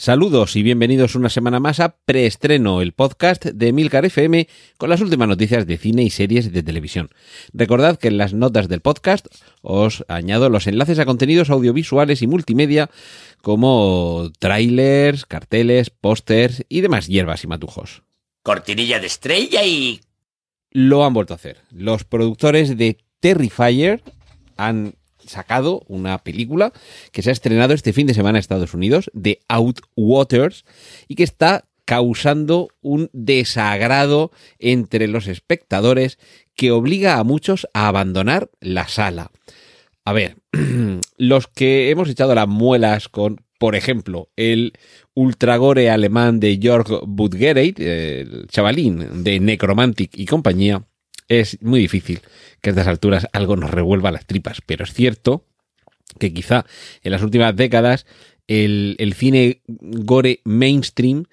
Saludos y bienvenidos una semana más a Preestreno, el podcast de Milcar FM con las últimas noticias de cine y series de televisión. Recordad que en las notas del podcast os añado los enlaces a contenidos audiovisuales y multimedia como trailers, carteles, pósters y demás hierbas y matujos. Cortinilla de estrella y... Lo han vuelto a hacer. Los productores de Terrifier han sacado una película que se ha estrenado este fin de semana en Estados Unidos, The Outwaters, y que está causando un desagrado entre los espectadores que obliga a muchos a abandonar la sala. A ver, los que hemos echado las muelas con, por ejemplo, el ultragore alemán de Jörg Budgereit, el chavalín de Necromantic y compañía, es muy difícil que a estas alturas algo nos revuelva las tripas, pero es cierto que quizá en las últimas décadas el, el cine gore mainstream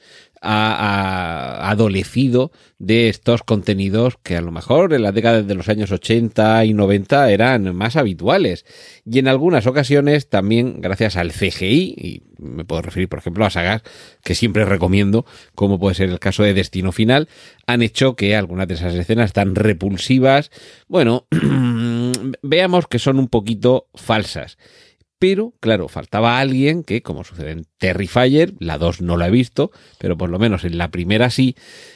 ha, adolecido de estos contenidos que a lo mejor en las décadas de los años 80 y 90 eran más habituales. Y en algunas ocasiones también gracias al CGI, y me puedo referir por ejemplo a sagas que siempre recomiendo, como puede ser el caso de Destino Final, han hecho que algunas de esas escenas tan repulsivas, bueno, veamos que son un poquito falsas. Pero, claro, faltaba alguien que, como sucede en Terrifier, la 2 no la he visto, pero por lo menos en la primera sí,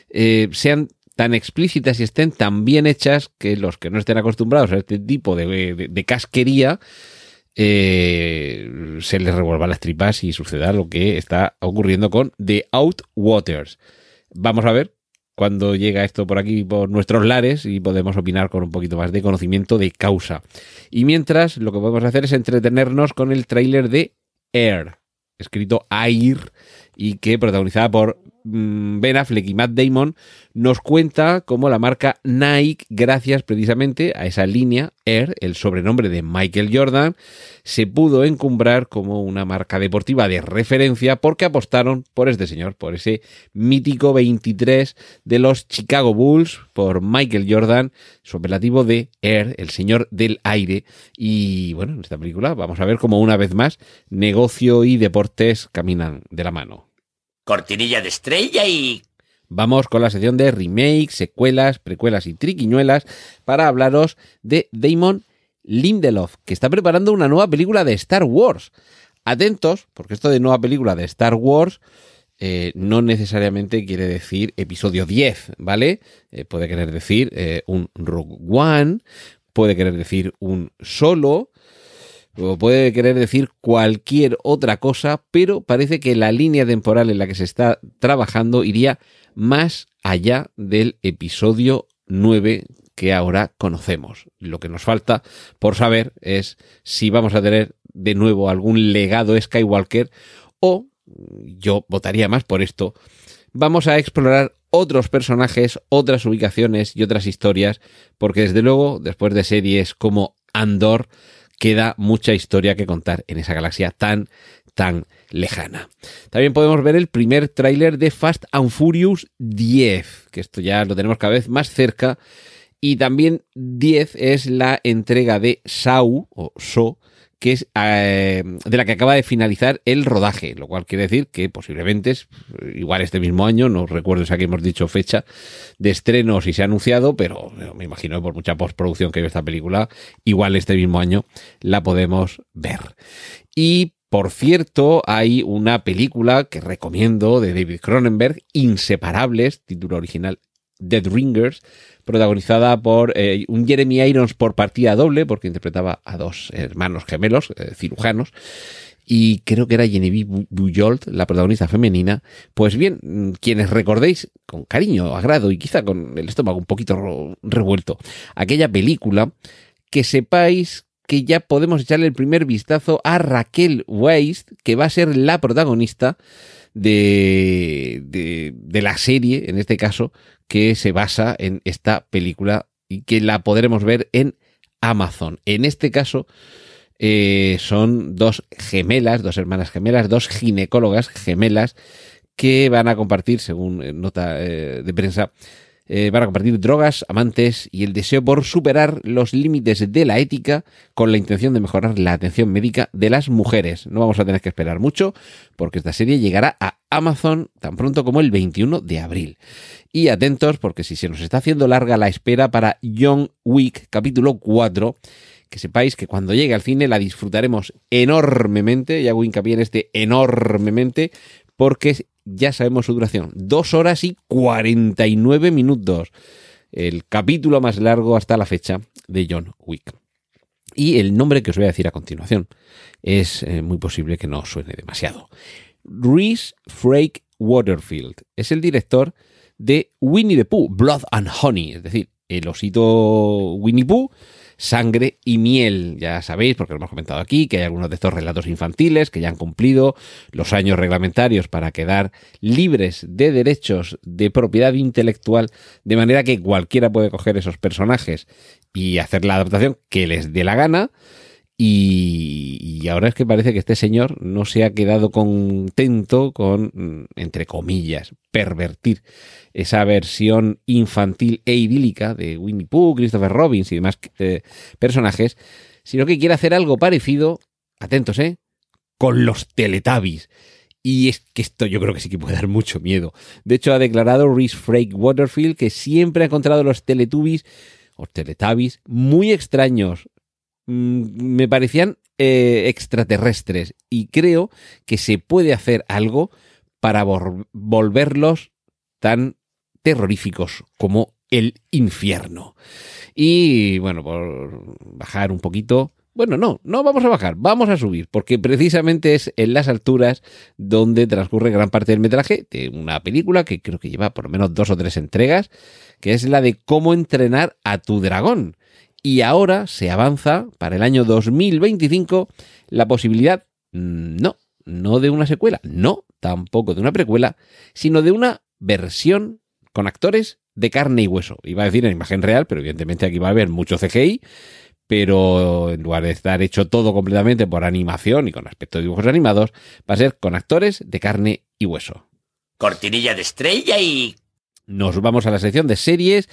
eh, sean tan explícitas y estén tan bien hechas que los que no estén acostumbrados a este tipo de, casquería eh, se les revuelva las tripas y suceda lo que está ocurriendo con The Outwaters. Vamos a ver cuando llega esto por aquí, por nuestros lares, y podemos opinar con un poquito más de conocimiento de causa. Y mientras, lo que podemos hacer es entretenernos con el tráiler de Air, escrito Air, y que protagonizada por Ben Affleck y Matt Damon, nos cuenta cómo la marca Nike, gracias precisamente a esa línea Air, el sobrenombre de Michael Jordan, se pudo encumbrar como una marca deportiva de referencia porque apostaron por este señor, por ese mítico 23 de los Chicago Bulls, por Michael Jordan, su apelativo de Air, el señor del aire. Y bueno, en esta película vamos a ver cómo una vez más negocio y deportes caminan de la mano cortinilla de estrella y... Vamos con la sección de remakes, secuelas, precuelas y triquiñuelas para hablaros de Damon Lindelof, que está preparando una nueva película de Star Wars. Atentos, porque esto de nueva película de Star Wars eh, no necesariamente quiere decir episodio 10, ¿vale? Eh, puede querer decir eh, un Rogue One, puede querer decir un solo, puede querer decir cualquier otra cosa, pero parece que la línea temporal en la que se está trabajando iría más allá del episodio 9 que ahora conocemos. Lo que nos falta por saber es si vamos a tener de nuevo algún legado Skywalker o, yo votaría más por esto, vamos a explorar otros personajes, otras ubicaciones y otras historias, porque desde luego, después de series como Andor, queda mucha historia que contar en esa galaxia tan, tan lejana. También podemos ver el primer tráiler de Fast and Furious 10, que esto ya lo tenemos cada vez más cerca. Y también 10 es la entrega de Sau o So, que es eh, de la que acaba de finalizar el rodaje, lo cual quiere decir que posiblemente, es, igual este mismo año, no recuerdo si aquí hemos dicho fecha de estreno si se ha anunciado, pero me imagino por mucha postproducción que hay esta película, igual este mismo año la podemos ver. Y por cierto, hay una película que recomiendo de David Cronenberg, Inseparables, título original Dead Ringers, protagonizada por eh, un Jeremy Irons por partida doble, porque interpretaba a dos hermanos gemelos, eh, cirujanos, y creo que era Genevieve Bujold, la protagonista femenina. Pues bien, quienes recordéis con cariño, agrado y quizá con el estómago un poquito revuelto, aquella película, que sepáis que ya podemos echarle el primer vistazo a Raquel Weisz, que va a ser la protagonista de, de, de, la serie, en este caso, que se basa en esta película y que la podremos ver en Amazon. En este caso, eh, son dos gemelas, dos hermanas gemelas, dos ginecólogas gemelas que van a compartir, según eh, nota eh, de prensa, van a compartir drogas, amantes y el deseo por superar los límites de la ética con la intención de mejorar la atención médica de las mujeres. No vamos a tener que esperar mucho porque esta serie llegará a Amazon tan pronto como el 21 de abril. Y atentos porque si se nos está haciendo larga la espera para Young Week capítulo 4, que sepáis que cuando llegue al cine la disfrutaremos enormemente, y hago hincapié en este enormemente, porque ya sabemos su duración, dos horas y 49 minutos, el capítulo más largo hasta la fecha de John Wick. Y el nombre que os voy a decir a continuación es eh, muy posible que no suene demasiado. Reese Frake Waterfield es el director de Winnie the Pooh, Blood and Honey, es decir, el osito Winnie Pooh Sangre y Miel. Ya sabéis, porque lo hemos comentado aquí, que hay algunos de estos relatos infantiles que ya han cumplido los años reglamentarios para quedar libres de derechos de propiedad intelectual, de manera que cualquiera puede coger esos personajes y hacer la adaptación que les dé la gana. Y, ahora es que parece que este señor no se ha quedado contento con, mm, entre comillas, pervertir esa versión infantil e idílica de Winnie Pooh, Christopher Robbins y demás eh, personajes, sino que quiere hacer algo parecido, atentos, ¿eh? Con los Teletubbies. Y es que esto yo creo que sí que puede dar mucho miedo. De hecho, ha declarado Rhys Frake Waterfield que siempre ha encontrado los Teletubbies o Teletubbies muy extraños, me parecían eh, extraterrestres y creo que se puede hacer algo para volverlos tan terroríficos como el infierno. Y bueno, por bajar un poquito, bueno, no, no vamos a bajar, vamos a subir, porque precisamente es en las alturas donde transcurre gran parte del metraje de una película que creo que lleva por lo menos dos o tres entregas, que es la de cómo entrenar a tu dragón y ahora se avanza para el año 2025 la posibilidad, mm, no, no de una secuela, no, tampoco de una precuela, sino de una versión con actores de carne y hueso. Iba a decir en imagen real, pero evidentemente aquí va a haber mucho CGI, pero en lugar de estar hecho todo completamente por animación y con aspecto de dibujos animados, va a ser con actores de carne y hueso. Cortinilla de estrella y... Nos vamos a la sección de series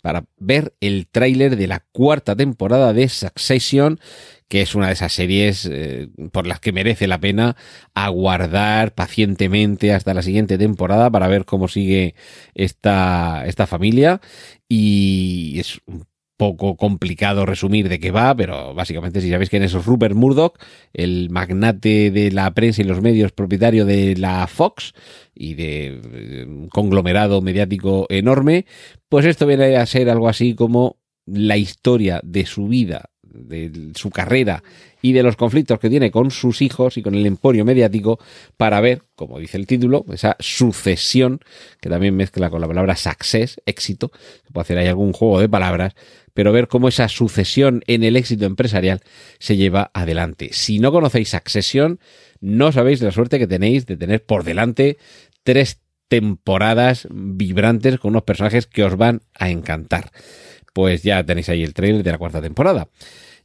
para ver el tráiler de la cuarta temporada de Succession, que es una de esas series eh, por las que merece la pena aguardar pacientemente hasta la siguiente temporada para ver cómo sigue esta, esta familia. Y es un poco complicado resumir de qué va, pero básicamente si sabéis quién es Rupert Murdoch, el magnate de la prensa y los medios propietario de la Fox y de un conglomerado mediático enorme, pues esto viene a ser algo así como la historia de su vida, de su carrera y de los conflictos que tiene con sus hijos y con el emporio mediático para ver, como dice el título, esa sucesión que también mezcla con la palabra success, éxito, se puede hacer ahí algún juego de palabras, pero ver cómo esa sucesión en el éxito empresarial se lleva adelante. Si no conocéis Succession, no sabéis la suerte que tenéis de tener por delante tres temporadas vibrantes con unos personajes que os van a encantar. Pues ya tenéis ahí el trailer de la cuarta temporada.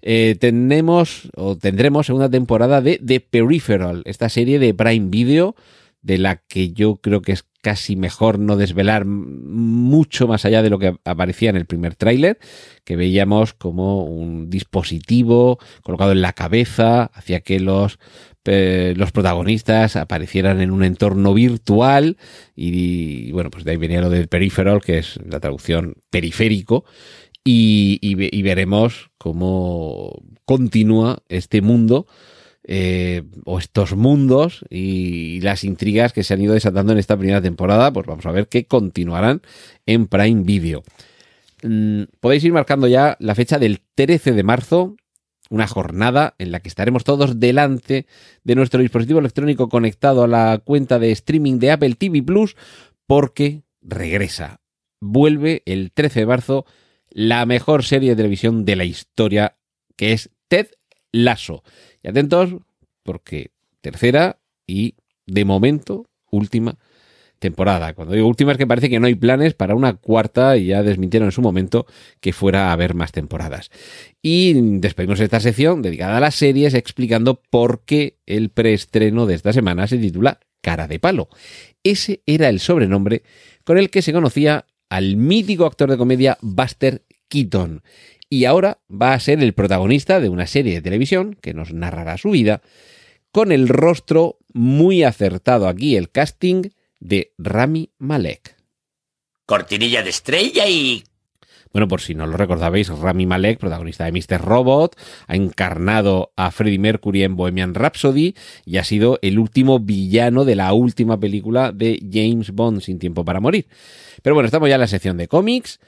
Eh, tenemos o tendremos segunda temporada de The Peripheral, esta serie de Prime Video, de la que yo creo que es casi mejor no desvelar mucho más allá de lo que aparecía en el primer tráiler, que veíamos como un dispositivo colocado en la cabeza, hacía que los, los protagonistas aparecieran en un entorno virtual y, bueno, pues de ahí venía lo del peripheral, que es la traducción periférico, y veremos cómo continúa este mundo eh, o estos mundos y las intrigas que se han ido desatando en esta primera temporada, pues vamos a ver que continuarán en Prime Video. Mm, podéis ir marcando ya la fecha del 13 de marzo, una jornada en la que estaremos todos delante de nuestro dispositivo electrónico conectado a la cuenta de streaming de Apple TV Plus, porque regresa, vuelve el 13 de marzo la mejor serie de televisión de la historia, que es Ted Lasso. Y atentos, porque tercera y de momento última temporada. Cuando digo última es que parece que no hay planes para una cuarta y ya desmintieron en su momento que fuera a haber más temporadas. Y despedimos esta sección dedicada a las series explicando por qué el preestreno de esta semana se titula Cara de Palo. Ese era el sobrenombre con el que se conocía al mítico actor de comedia Buster Keaton. Y ahora va a ser el protagonista de una serie de televisión que nos narrará su vida con el rostro muy acertado aquí, el casting de Rami Malek. Cortinilla de estrella y... Bueno, por si no lo recordabais, Rami Malek, protagonista de Mr. Robot, ha encarnado a Freddie Mercury en Bohemian Rhapsody y ha sido el último villano de la última película de James Bond, Sin Tiempo para Morir. Pero bueno, estamos ya en la sección de cómics.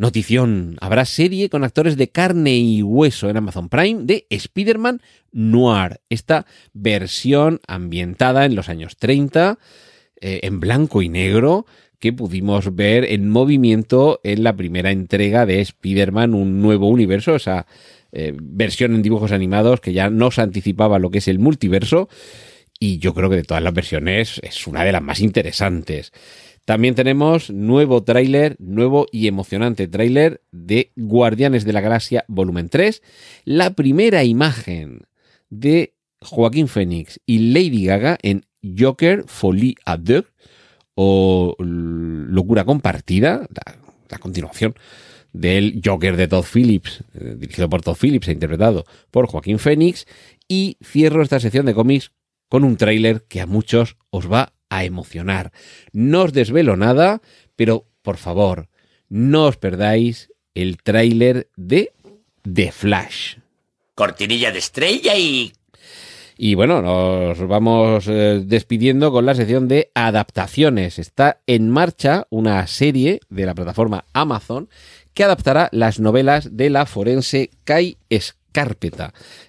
Notición, habrá serie con actores de carne y hueso en Amazon Prime de Spider-Man Noir, esta versión ambientada en los años 30, eh, en blanco y negro, que pudimos ver en movimiento en la primera entrega de Spider-Man, un nuevo universo, esa eh, versión en dibujos animados que ya nos anticipaba lo que es el multiverso, y yo creo que de todas las versiones es una de las más interesantes. También tenemos nuevo tráiler, nuevo y emocionante tráiler de Guardianes de la Galaxia Volumen 3. La primera imagen de Joaquín Phoenix y Lady Gaga en Joker Folie à deux o Locura Compartida, la, continuación del Joker de Todd Phillips, eh, dirigido por Todd Phillips e interpretado por Joaquín Phoenix. Y cierro esta sección de cómics con un tráiler que a muchos os va a emocionar. No os desvelo nada, pero por favor, no os perdáis el tráiler de The Flash. Cortinilla de estrella y... Y bueno, nos vamos eh, despidiendo con la sección de adaptaciones. Está en marcha una serie de la plataforma Amazon que adaptará las novelas de la forense Kai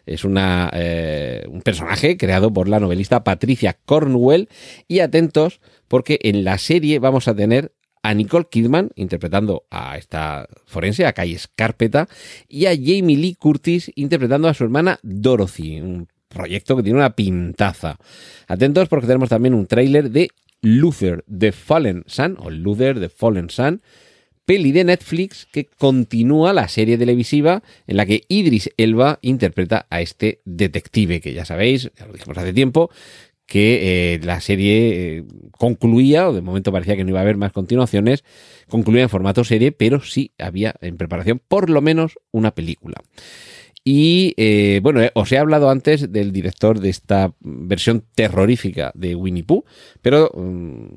Es una, eh, un personaje creado por la novelista Patricia Cornwell. Y atentos, porque en la serie vamos a tener a Nicole Kidman interpretando a esta forense, a Kai Carpeta, y a Jamie Lee Curtis interpretando a su hermana Dorothy. Un proyecto que tiene una pintaza. Atentos porque tenemos también un tráiler de Luther the Fallen Sun, o Luther the Fallen Sun, peli de Netflix que continúa la serie televisiva en la que Idris Elba interpreta a este detective, que ya sabéis, lo dijimos hace tiempo, que eh, la serie eh, concluía, o de momento parecía que no iba a haber más continuaciones, concluía en formato serie, pero sí había en preparación por lo menos una película. Y eh, bueno, os he hablado antes del director de esta versión terrorífica de Winnie Pooh, pero mm,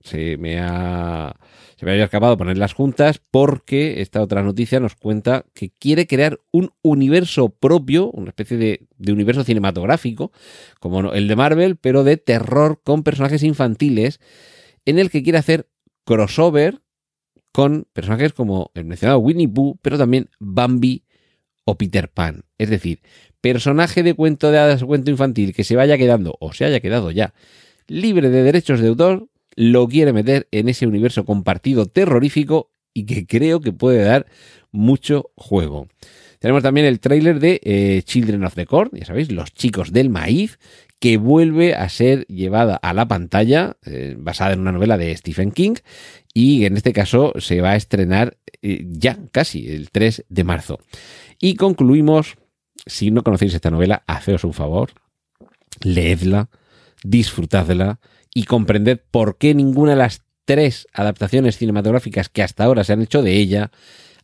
se me ha se me había escapado ponerlas juntas porque esta otra noticia nos cuenta que quiere crear un universo propio, una especie de, de universo cinematográfico, como el de Marvel, pero de terror con personajes infantiles, en el que quiere hacer crossover con personajes como el mencionado Winnie Pooh, pero también Bambi o Peter Pan. Es decir, personaje de cuento de hadas cuento infantil que se vaya quedando o se haya quedado ya libre de derechos de autor lo quiere meter en ese universo compartido terrorífico y que creo que puede dar mucho juego. Tenemos también el tráiler de eh, Children of the Corn, ya sabéis, los chicos del maíz, que vuelve a ser llevada a la pantalla, eh, basada en una novela de Stephen King, y en este caso se va a estrenar eh, ya casi el 3 de marzo. Y concluimos, si no conocéis esta novela, haceos un favor, leedla, disfrutadla y comprender por qué ninguna de las tres adaptaciones cinematográficas que hasta ahora se han hecho de ella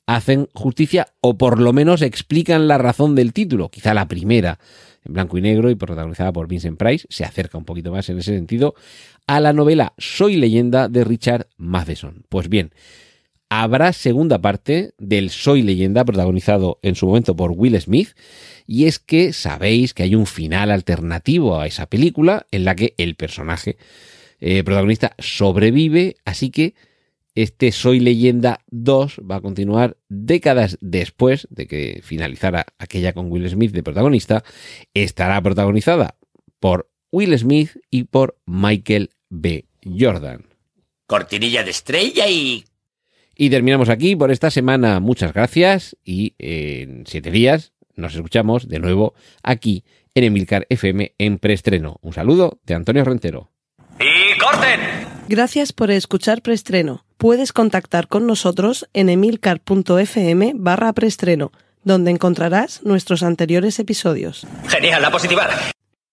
hacen justicia o por lo menos explican la razón del título. Quizá la primera, en blanco y negro y protagonizada por Vincent Price, se acerca un poquito más en ese sentido a la novela Soy leyenda de Richard Matheson. Pues bien, habrá segunda parte del Soy leyenda protagonizado en su momento por Will Smith y es que sabéis que hay un final alternativo a esa película en la que el personaje eh, protagonista sobrevive, así que este Soy leyenda 2 va a continuar décadas después de que finalizara aquella con Will Smith de protagonista, estará protagonizada por Will Smith y por Michael B. Jordan. Cortinilla de estrella y y terminamos aquí por esta semana. Muchas gracias y en siete días nos escuchamos de nuevo aquí en Emilcar FM en preestreno. Un saludo de Antonio Rentero. ¡Y corten! Gracias por escuchar Preestreno. Puedes contactar con nosotros en emilcar.fm barra preestreno, donde encontrarás nuestros anteriores episodios. Genial, la positiva.